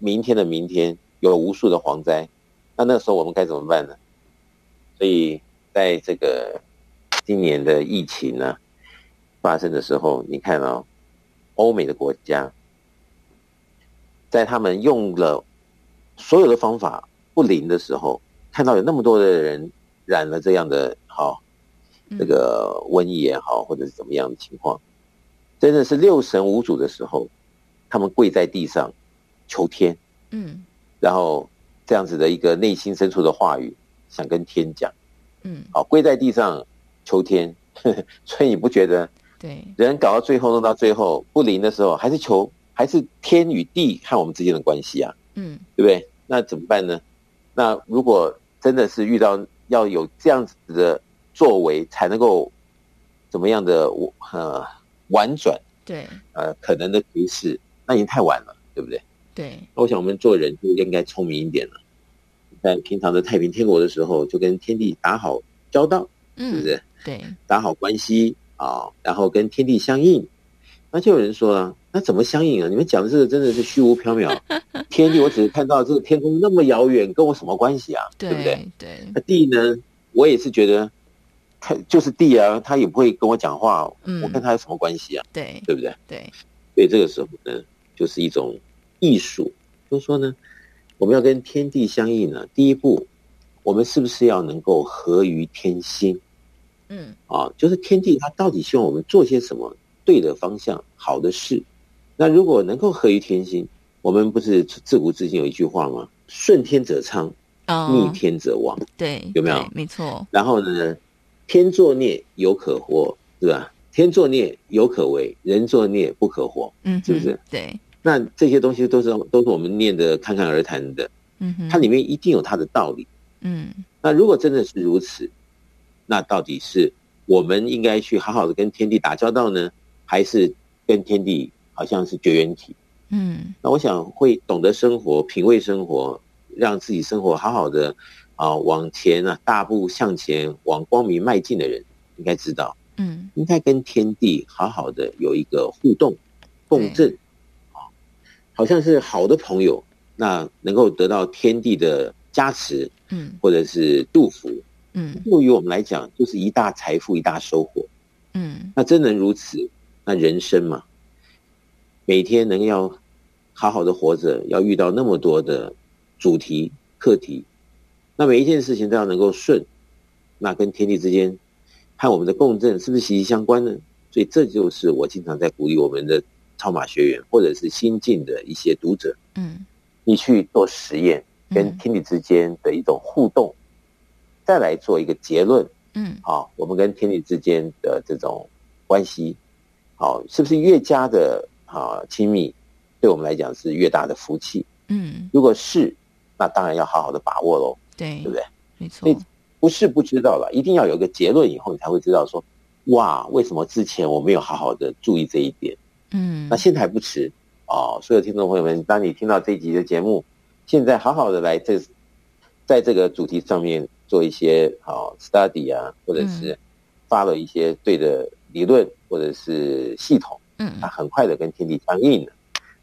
明天的明天有无数的蝗灾，那那时候我们该怎么办呢？所以在这个今年的疫情呢发生的时候，你看哦，欧美的国家在他们用了所有的方法不灵的时候，看到有那么多的人染了这样的好这个瘟疫也好，或者是怎么样的情况，真的是六神无主的时候。他们跪在地上求天，嗯，然后这样子的一个内心深处的话语，想跟天讲，嗯，好，跪在地上求天，呵呵，所以你不觉得对，人搞到最后，弄到最后不灵的时候，还是求还是天与地和我们之间的关系啊，嗯，对不对？那怎么办呢？那如果真的是遇到要有这样子的作为，才能够怎么样的呃婉转，对，呃可能的提示，那已经太晚了，对不对？对，那我想我们做人就应该聪明一点了，在平常的太平天国的时候，就跟天地打好交道，嗯，是不是？对，打好关系啊，然后跟天地相应。那就有人说了，那怎么相应啊？你们讲的这个真的是虚无缥缈。<laughs> 天地，我只是看到这个天空那么遥远，跟我什么关系啊？对，对不对？对。那地呢？我也是觉得，他就是地啊，他也不会跟我讲话，嗯，我跟他有什么关系啊？对，对不对？对。所以这个时候呢，就是一种艺术，就是说呢，我们要跟天地相应呢。第一步，我们是不是要能够合于天心？嗯，啊，就是天地他到底希望我们做些什么？对的方向，好的事。那如果能够合于天心，我们不是自古至今有一句话吗？顺天者昌，逆天者亡。对，有没有？没错。然后呢，天作孽犹可活，是吧？天作孽犹可为，人作孽不可活。嗯，是不是？对。那这些东西都是都是我们念的侃侃而谈的。嗯哼。它里面一定有它的道理。嗯。那如果真的是如此，那到底是我们应该去好好的跟天地打交道呢？还是跟天地好像是绝缘体，嗯，那我想会懂得生活、品味生活，让自己生活好好的啊，往前啊，大步向前，往光明迈进的人，应该知道，嗯，应该跟天地好好的有一个互动、共振，啊，好像是好的朋友，那能够得到天地的加持，嗯，或者是祝福，嗯，对于我们来讲，就是一大财富、一大收获，嗯，那真能如此。那人生嘛，每天能要好好的活着，要遇到那么多的主题课题，那每一件事情都要能够顺，那跟天地之间和我们的共振是不是息息相关呢？所以这就是我经常在鼓励我们的超马学员或者是新进的一些读者，嗯，你去做实验，跟天地之间的一种互动，再来做一个结论，嗯，好，我们跟天地之间的这种关系。好，是不是越加的啊亲密，对我们来讲是越大的福气？嗯，如果是，那当然要好好的把握喽。对，对不对？没错。所以不是不知道了，一定要有个结论以后，你才会知道说，哇，为什么之前我没有好好的注意这一点？嗯，那现在还不迟哦。所有听众朋友们，当你听到这一集的节目，现在好好的来这，在这个主题上面做一些好 study 啊，或者是发了一些对的。理论或者是系统，嗯，它很快的跟天地相应了，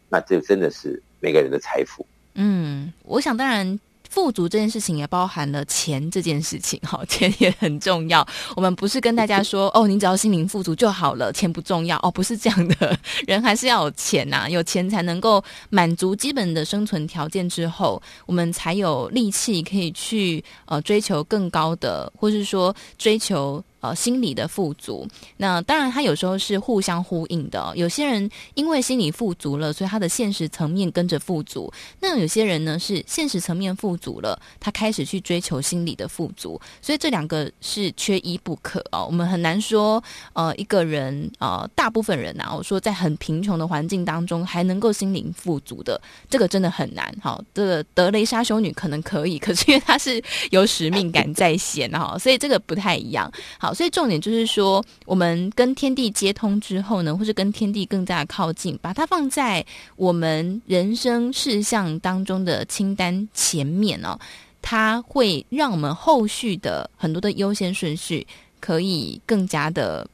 那这真的是每个人的财富。嗯，我想当然。富足这件事情也包含了钱这件事情，哈，<laughs> 钱也很重要。我们不是跟大家说，哦，你只要心灵富足就好了，钱不重要哦，不是这样的，<laughs> 人还是要有钱呐、啊，有钱才能够满足基本的生存条件之后，我们才有力气可以去呃追求更高的，或是说追求呃心理的富足。那当然，他有时候是互相呼应的。有些人因为心理富足了，所以他的现实层面跟着富足。那有些人呢，是现实层面富足了，他开始去追求心理的富足，所以这两个是缺一不可哦。我们很难说，呃，一个人，呃，大部分人呐、啊，我说在很贫穷的环境当中还能够心灵富足的，这个真的很难。好，这个德雷莎修女可能可以，可是因为她是有使命感在先哈，所以这个不太一样。好，所以重点就是说，我们跟天地接通之后呢，或是跟天地更加靠近，把它放在我们人生事项当中的清单前面。哦，它会让我们后续的很多的优先顺序可以更加的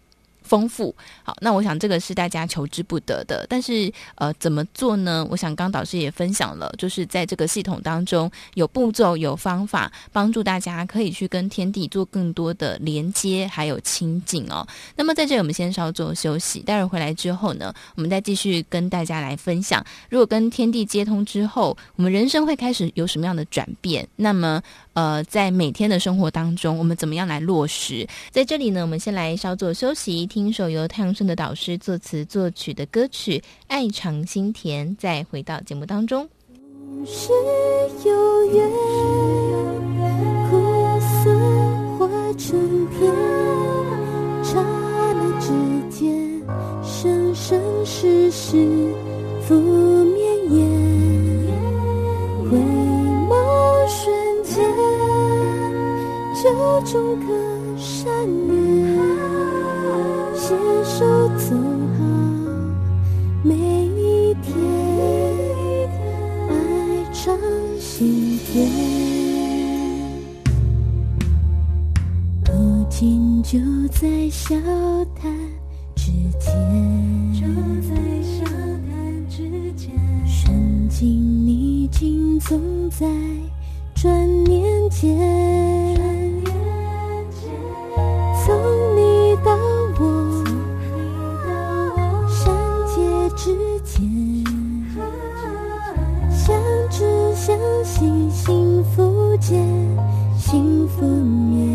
丰富，好，那我想这个是大家求之不得的。但是，呃，怎么做呢？我想刚导师也分享了，就是在这个系统当中有步骤、有方法，帮助大家可以去跟天地做更多的连接，还有亲近哦。那么在这里，我们先稍作休息，待会回来之后呢，我们再继续跟大家来分享，如果跟天地接通之后，我们人生会开始有什么样的转变？那么，呃，在每天的生活当中，我们怎么样来落实？在这里呢，我们先来稍作休息，听一首由太阳升的导师作词作曲的歌曲《爱长心甜》，再回到节目当中。是有缘，苦涩化成甜，刹那之间，生生世世浮绵延，回眸瞬。就种个善念，携手走好每一天，爱常心田。如今就在笑谈之间，就在转念间，送你到我善解之间，相知相惜，幸福结，幸福年。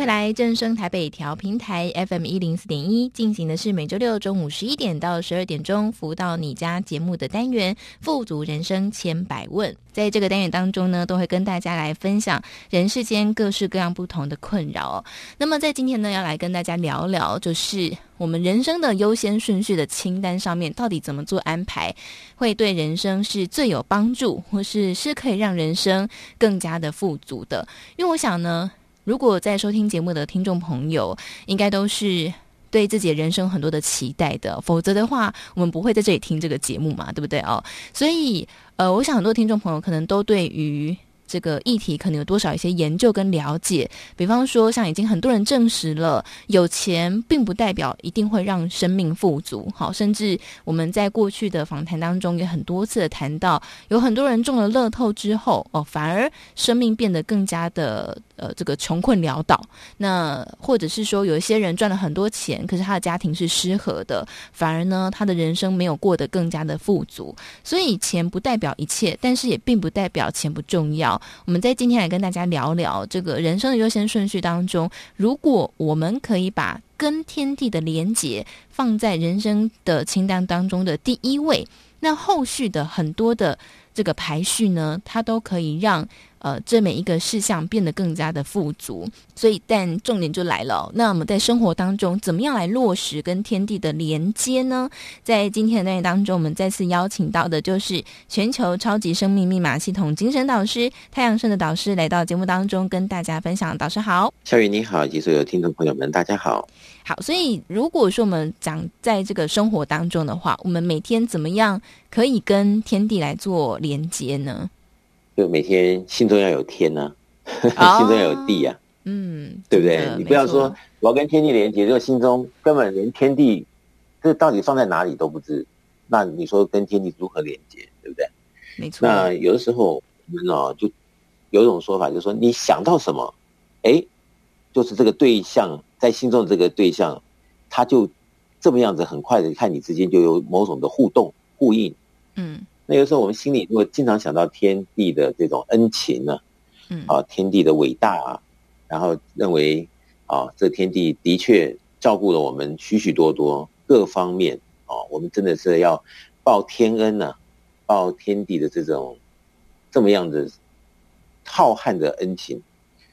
回来正声台北调频台 FM 一零四点一进行的是每周六中午十一点到十二点钟服务到你家节目的单元《富足人生千百问》。在这个单元当中呢，都会跟大家来分享人世间各式各样不同的困扰。那么在今天呢，要来跟大家聊聊，就是我们人生的优先顺序的清单上面，到底怎么做安排，会对人生是最有帮助，或是是可以让人生更加的富足的。因为我想呢。如果在收听节目的听众朋友，应该都是对自己人生很多的期待的，否则的话，我们不会在这里听这个节目嘛，对不对哦？所以，呃，我想很多听众朋友可能都对于。这个议题可能有多少一些研究跟了解？比方说，像已经很多人证实了，有钱并不代表一定会让生命富足。好，甚至我们在过去的访谈当中也很多次的谈到，有很多人中了乐透之后，哦，反而生命变得更加的呃这个穷困潦倒。那或者是说，有一些人赚了很多钱，可是他的家庭是失和的，反而呢，他的人生没有过得更加的富足。所以，钱不代表一切，但是也并不代表钱不重要。我们在今天来跟大家聊聊这个人生的优先顺序当中，如果我们可以把跟天地的连结放在人生的清单当中的第一位，那后续的很多的这个排序呢，它都可以让。呃，这每一个事项变得更加的富足，所以但重点就来了哦。那我们在生活当中怎么样来落实跟天地的连接呢？在今天的内容当中，我们再次邀请到的就是全球超级生命密码系统精神导师太阳盛的导师来到节目当中跟大家分享。导师好，小雨你好，以及所有听众朋友们，大家好。好，所以如果说我们讲在这个生活当中的话，我们每天怎么样可以跟天地来做连接呢？就每天心中要有天呐、啊，<laughs> 心中要有地啊，嗯，对不对？你不要说我要跟天地连接，就心中根本连天地这到底放在哪里都不知，那你说跟天地如何连接，对不对？没错。那有的时候我们哦，就有一种说法，就是说你想到什么，哎，就是这个对象在心中的这个对象，他就这么样子，很快的看你之间就有某种的互动呼应，嗯。那有时候我们心里如果经常想到天地的这种恩情呢，嗯，啊，天地的伟大啊，然后认为啊，这天地的确照顾了我们许许多多各方面啊，我们真的是要报天恩呢，报天地的这种这么样的浩瀚的恩情，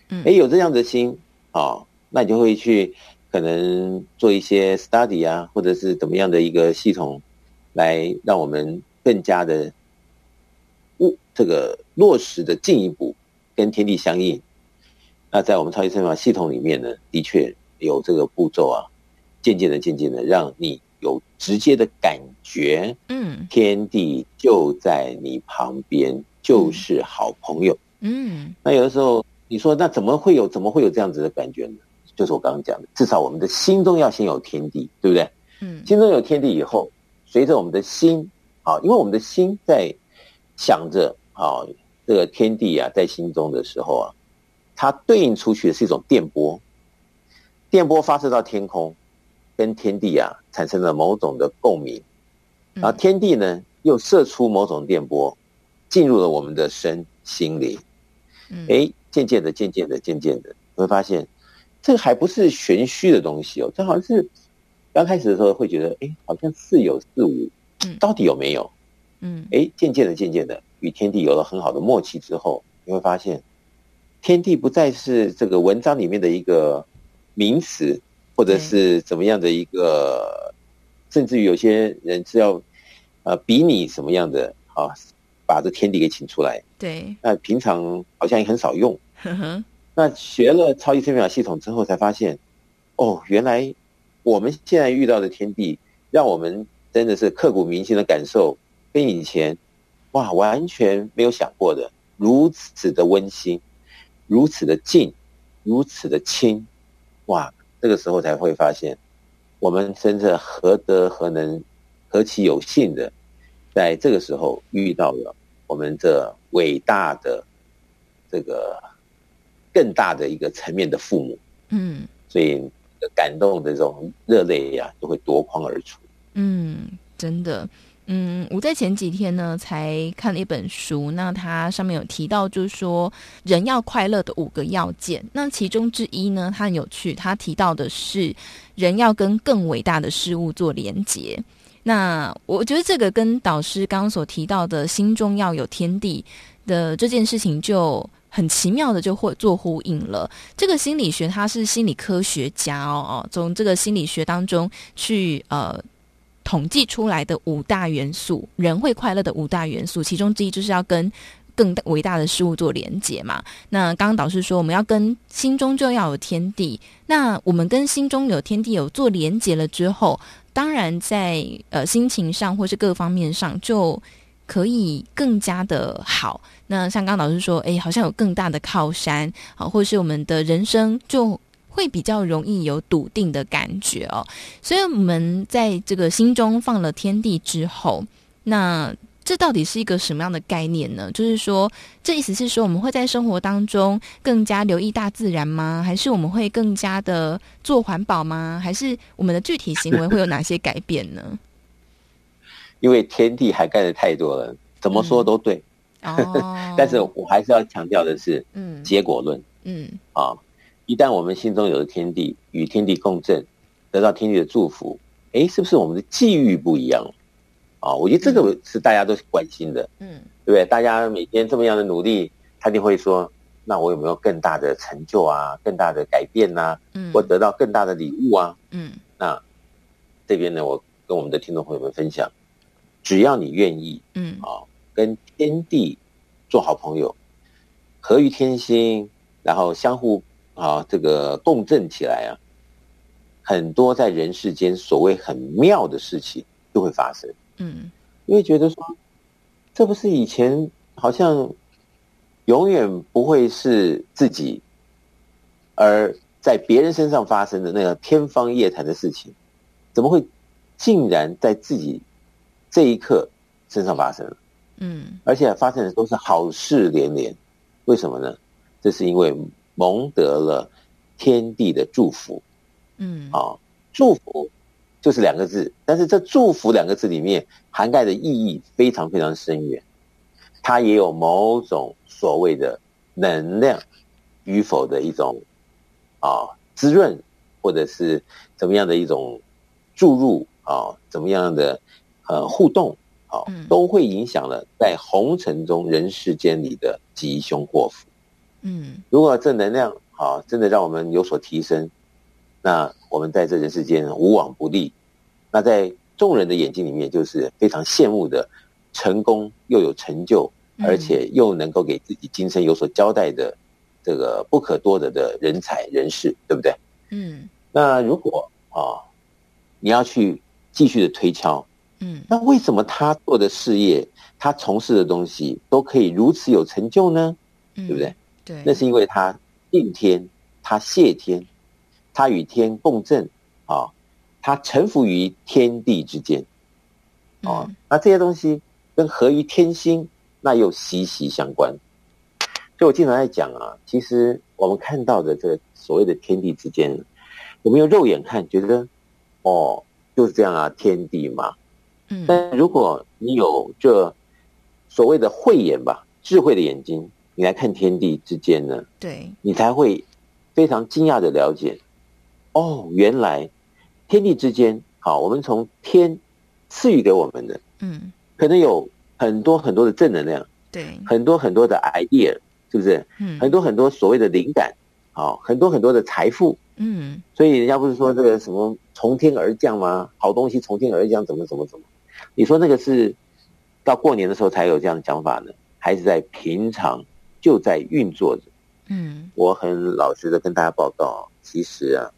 嗯，哎，有这样的心啊，那你就会去可能做一些 study 啊，或者是怎么样的一个系统来让我们。更加的物这个落实的进一步跟天地相应，那在我们超级生法系统里面呢，的确有这个步骤啊，渐渐的、渐渐的，让你有直接的感觉，嗯，天地就在你旁边，就是好朋友，嗯。那有的时候你说，那怎么会有怎么会有这样子的感觉呢？就是我刚刚讲的，至少我们的心中要先有天地，对不对？嗯，心中有天地以后，随着我们的心啊，因为我们的心在想着啊，这个天地啊，在心中的时候啊，它对应出去的是一种电波，电波发射到天空，跟天地啊产生了某种的共鸣，然后天地呢又射出某种电波，进入了我们的身心灵，哎，渐渐的，渐渐的，渐渐的，你会发现。这个还不是玄虚的东西哦，这好像是刚开始的时候会觉得，哎，好像似有似无，到底有没有？嗯，哎，渐渐的，渐渐的，与天地有了很好的默契之后，你会发现，天地不再是这个文章里面的一个名词，或者是怎么样的一个，甚至于有些人是要呃比拟什么样的啊，把这天地给请出来。对，那平常好像也很少用。呵呵那学了超级生命系统之后，才发现，哦，原来我们现在遇到的天地，让我们真的是刻骨铭心的感受，跟以前哇完全没有想过的，如此的温馨，如此的近，如此的亲，哇！这个时候才会发现，我们真的何德何能，何其有幸的，在这个时候遇到了我们这伟大的这个。更大的一个层面的父母，嗯，所以感动的这种热泪呀，就会夺眶而出。嗯，真的，嗯，我在前几天呢才看了一本书，那它上面有提到，就是说人要快乐的五个要件。那其中之一呢，它很有趣，它提到的是人要跟更伟大的事物做连结。那我觉得这个跟导师刚刚所提到的心中要有天地的这件事情就。很奇妙的就会做呼应了。这个心理学它是心理科学家哦哦，从这个心理学当中去呃统计出来的五大元素，人会快乐的五大元素，其中之一就是要跟更伟大的事物做连接嘛。那刚刚导师说，我们要跟心中就要有天地。那我们跟心中有天地有做连接了之后，当然在呃心情上或是各方面上就。可以更加的好。那像刚刚老师说，哎，好像有更大的靠山，好，或是我们的人生就会比较容易有笃定的感觉哦。所以，我们在这个心中放了天地之后，那这到底是一个什么样的概念呢？就是说，这意思是说，我们会在生活当中更加留意大自然吗？还是我们会更加的做环保吗？还是我们的具体行为会有哪些改变呢？因为天地涵盖的太多了，怎么说都对。嗯哦、<laughs> 但是我还是要强调的是，嗯，结果论。嗯，啊，一旦我们心中有了天地，与天地共振，得到天地的祝福，哎，是不是我们的际遇不一样？啊，我觉得这个是大家都关心的。嗯，对不对？大家每天这么样的努力，他一定会说，那我有没有更大的成就啊？更大的改变呐、啊？嗯，或得到更大的礼物啊？嗯，那这边呢，我跟我们的听众朋友们分享。只要你愿意，嗯啊，跟天地做好朋友，合于天心，然后相互啊这个共振起来啊，很多在人世间所谓很妙的事情就会发生。嗯，因为觉得说，这不是以前好像永远不会是自己，而在别人身上发生的那个天方夜谭的事情，怎么会竟然在自己？这一刻身上发生了，嗯，而且发生的都是好事连连，为什么呢？这是因为蒙得了天地的祝福，嗯，啊，祝福就是两个字，但是这祝福两个字里面涵盖的意义非常非常深远，它也有某种所谓的能量与否的一种啊滋润，或者是怎么样的一种注入啊，怎么样的。呃，互动好，都会影响了在红尘中人世间里的吉凶祸福。嗯，如果正能量好，真的让我们有所提升，那我们在这人世间无往不利。那在众人的眼睛里面，就是非常羡慕的成功又有成就，而且又能够给自己今生有所交代的这个不可多得的人才人士，对不对？嗯，那如果啊，你要去继续的推敲。嗯，那为什么他做的事业，他从事的东西都可以如此有成就呢？嗯、对不对？对，那是因为他敬天，他谢天，他与天共振啊，他臣服于天地之间，哦、嗯，那这些东西跟合于天心，那又息息相关。所以我经常在讲啊，其实我们看到的这个所谓的天地之间，我们用肉眼看觉得，哦，就是这样啊，天地嘛。嗯，但如果你有这所谓的慧眼吧，智慧的眼睛，你来看天地之间呢，对，你才会非常惊讶的了解，哦，原来天地之间，好，我们从天赐予给我们的，嗯，可能有很多很多的正能量，对，很多很多的 idea，是不是？嗯，很多很多所谓的灵感，好，很多很多的财富，嗯，所以人家不是说这个什么从天而降吗？好东西从天而降，怎么怎么怎么？你说那个是到过年的时候才有这样的讲法呢，还是在平常就在运作着？嗯，我很老实的跟大家报告，其实啊，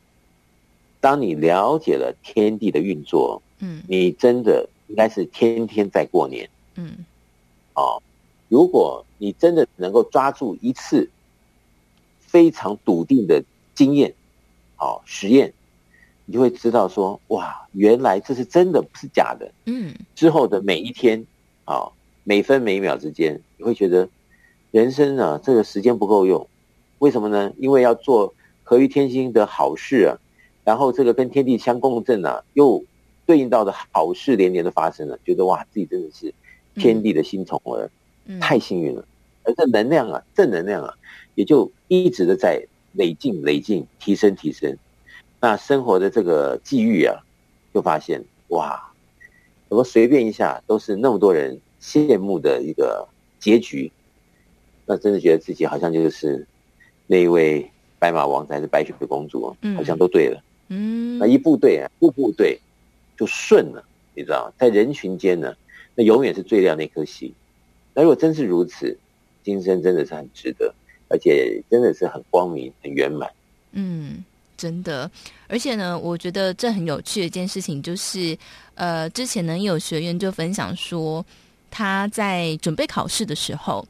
当你了解了天地的运作，嗯，你真的应该是天天在过年，嗯，哦，如果你真的能够抓住一次非常笃定的经验，哦，实验。你就会知道说，哇，原来这是真的，不是假的。嗯，之后的每一天，啊，每分每秒之间，你会觉得人生啊，这个时间不够用。为什么呢？因为要做合于天心的好事啊，然后这个跟天地相共振啊，又对应到的好事连连的发生了，觉得哇，自己真的是天地的新宠儿，嗯，太幸运了。而这能量啊，正能量啊，也就一直的在累进、累进、提升、提升。那生活的这个际遇啊，就发现哇，怎么随便一下都是那么多人羡慕的一个结局，那真的觉得自己好像就是那一位白马王子还是白雪公主，好像都对了。嗯，那一步对啊，步步对，就顺了，你知道，在人群间呢，那永远是最亮那颗星。那如果真是如此，今生真的是很值得，而且真的是很光明、很圆满。嗯。真的，而且呢，我觉得这很有趣的一件事情就是，呃，之前呢有学员就分享说，他在准备考试的时候，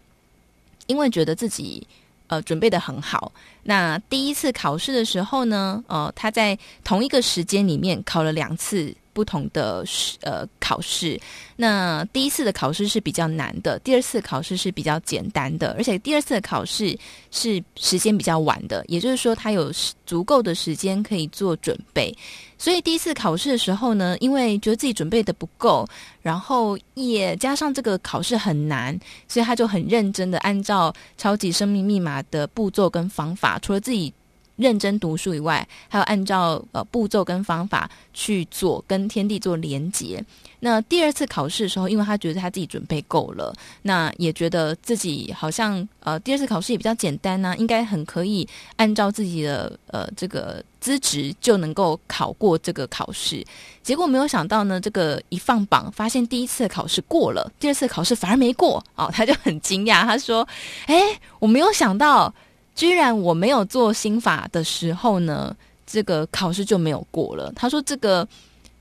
因为觉得自己呃准备的很好，那第一次考试的时候呢，呃，他在同一个时间里面考了两次。不同的呃考试，那第一次的考试是比较难的，第二次考试是比较简单的，而且第二次的考试是时间比较晚的，也就是说他有足够的时间可以做准备。所以第一次考试的时候呢，因为觉得自己准备的不够，然后也加上这个考试很难，所以他就很认真的按照超级生命密码的步骤跟方法，除了自己。认真读书以外，还有按照呃步骤跟方法去做，跟天地做连结。那第二次考试的时候，因为他觉得他自己准备够了，那也觉得自己好像呃第二次考试也比较简单呢、应该很可以按照自己的呃这个资质就能够考过这个考试。结果没有想到呢，这个一放榜，发现第一次考试过了，第二次考试反而没过哦，他就很惊讶，他说：“哎，我没有想到。”居然我没有做心法的时候呢，这个考试就没有过了。他说：“这个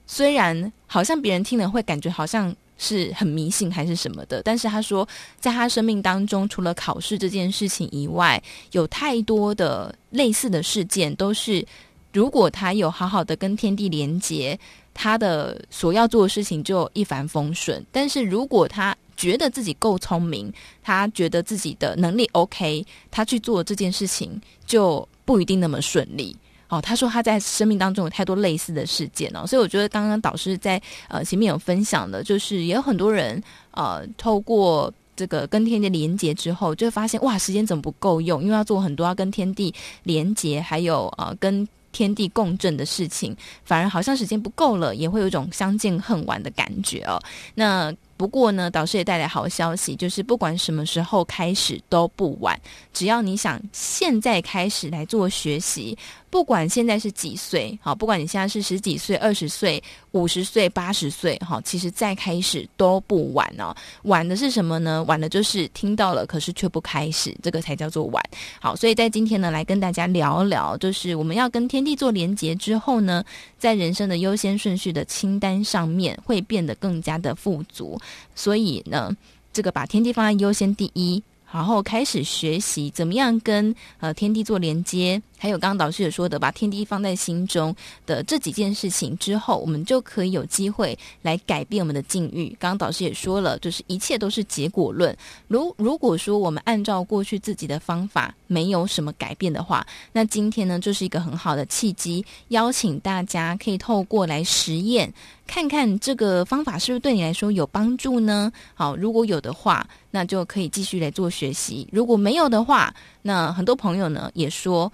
虽然好像别人听了会感觉好像是很迷信还是什么的，但是他说，在他生命当中，除了考试这件事情以外，有太多的类似的事件，都是如果他有好好的跟天地连接，他的所要做的事情就一帆风顺。但是如果他……觉得自己够聪明，他觉得自己的能力 OK，他去做这件事情就不一定那么顺利哦。他说他在生命当中有太多类似的事件哦，所以我觉得刚刚导师在呃前面有分享的，就是也有很多人呃透过这个跟天地连接之后，就会发现哇，时间怎么不够用？因为要做很多要跟天地连接，还有呃跟天地共振的事情，反而好像时间不够了，也会有一种相见恨晚的感觉哦。那。不过呢，导师也带来好消息，就是不管什么时候开始都不晚，只要你想现在开始来做学习。不管现在是几岁，好，不管你现在是十几岁、二十岁、五十岁、八十岁，好，其实再开始都不晚哦。晚的是什么呢？晚的就是听到了，可是却不开始，这个才叫做晚。好，所以在今天呢，来跟大家聊聊，就是我们要跟天地做连结之后呢，在人生的优先顺序的清单上面会变得更加的富足。所以呢，这个把天地放在优先第一。然后开始学习怎么样跟呃天地做连接，还有刚刚导师也说的，把天地放在心中的这几件事情之后，我们就可以有机会来改变我们的境遇。刚刚导师也说了，就是一切都是结果论。如如果说我们按照过去自己的方法没有什么改变的话，那今天呢，就是一个很好的契机，邀请大家可以透过来实验，看看这个方法是不是对你来说有帮助呢？好，如果有的话，那就可以继续来做学习；如果没有的话，那很多朋友呢也说。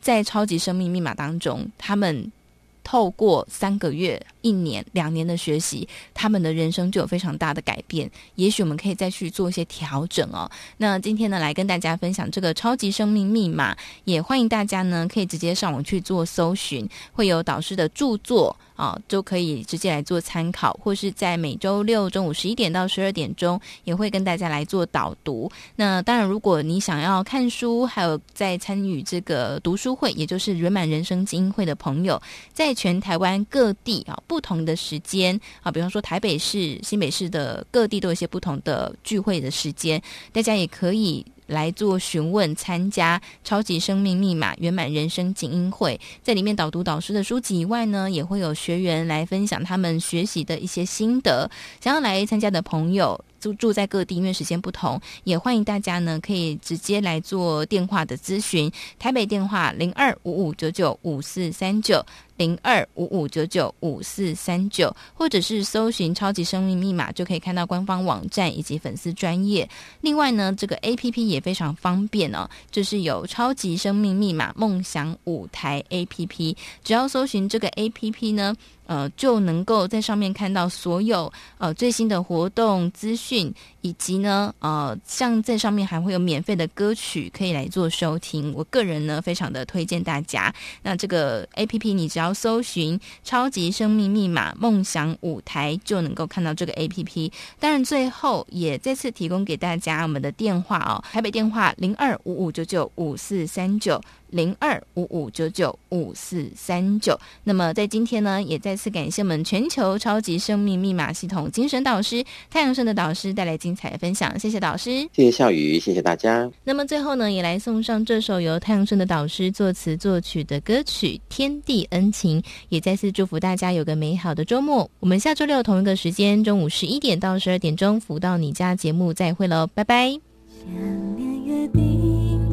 在超级生命密码当中，他们透过三个月、一年、两年的学习，他们的人生就有非常大的改变。也许我们可以再去做一些调整哦。那今天呢，来跟大家分享这个超级生命密码，也欢迎大家呢可以直接上网去做搜寻，会有导师的著作。啊，就可以直接来做参考，或是在每周六中午十一点到十二点钟，也会跟大家来做导读。那当然，如果你想要看书，还有在参与这个读书会，也就是圆满人生精英会的朋友，在全台湾各地啊，不不同的时间啊，比方说台北市、新北市的各地都有一些不同的聚会的时间，大家也可以。来做询问、参加超级生命密码圆满人生精英会，在里面导读导师的书籍以外呢，也会有学员来分享他们学习的一些心得。想要来参加的朋友，住住在各地，因为时间不同，也欢迎大家呢可以直接来做电话的咨询。台北电话零二五五九九五四三九。零二五五九九五四三九，或者是搜寻“超级生命密码”，就可以看到官方网站以及粉丝专页。另外呢，这个 APP 也非常方便哦，就是有“超级生命密码梦想舞台 ”APP，只要搜寻这个 APP 呢。呃，就能够在上面看到所有呃最新的活动资讯，以及呢，呃，像在上面还会有免费的歌曲可以来做收听。我个人呢，非常的推荐大家。那这个 APP 你只要搜寻“超级生命密码梦想舞台”，就能够看到这个 APP。当然，最后也再次提供给大家我们的电话哦，台北电话零二五五九九五四三九。零二五五九九五四三九。那么在今天呢，也再次感谢我们全球超级生命密码系统精神导师太阳盛的导师带来精彩的分享，谢谢导师，谢谢笑宇，谢谢大家。那么最后呢，也来送上这首由太阳升的导师作词作曲的歌曲《天地恩情》，也再次祝福大家有个美好的周末。我们下周六同一个时间，中午十一点到十二点钟，福到你家节目再会喽，拜拜。想念约定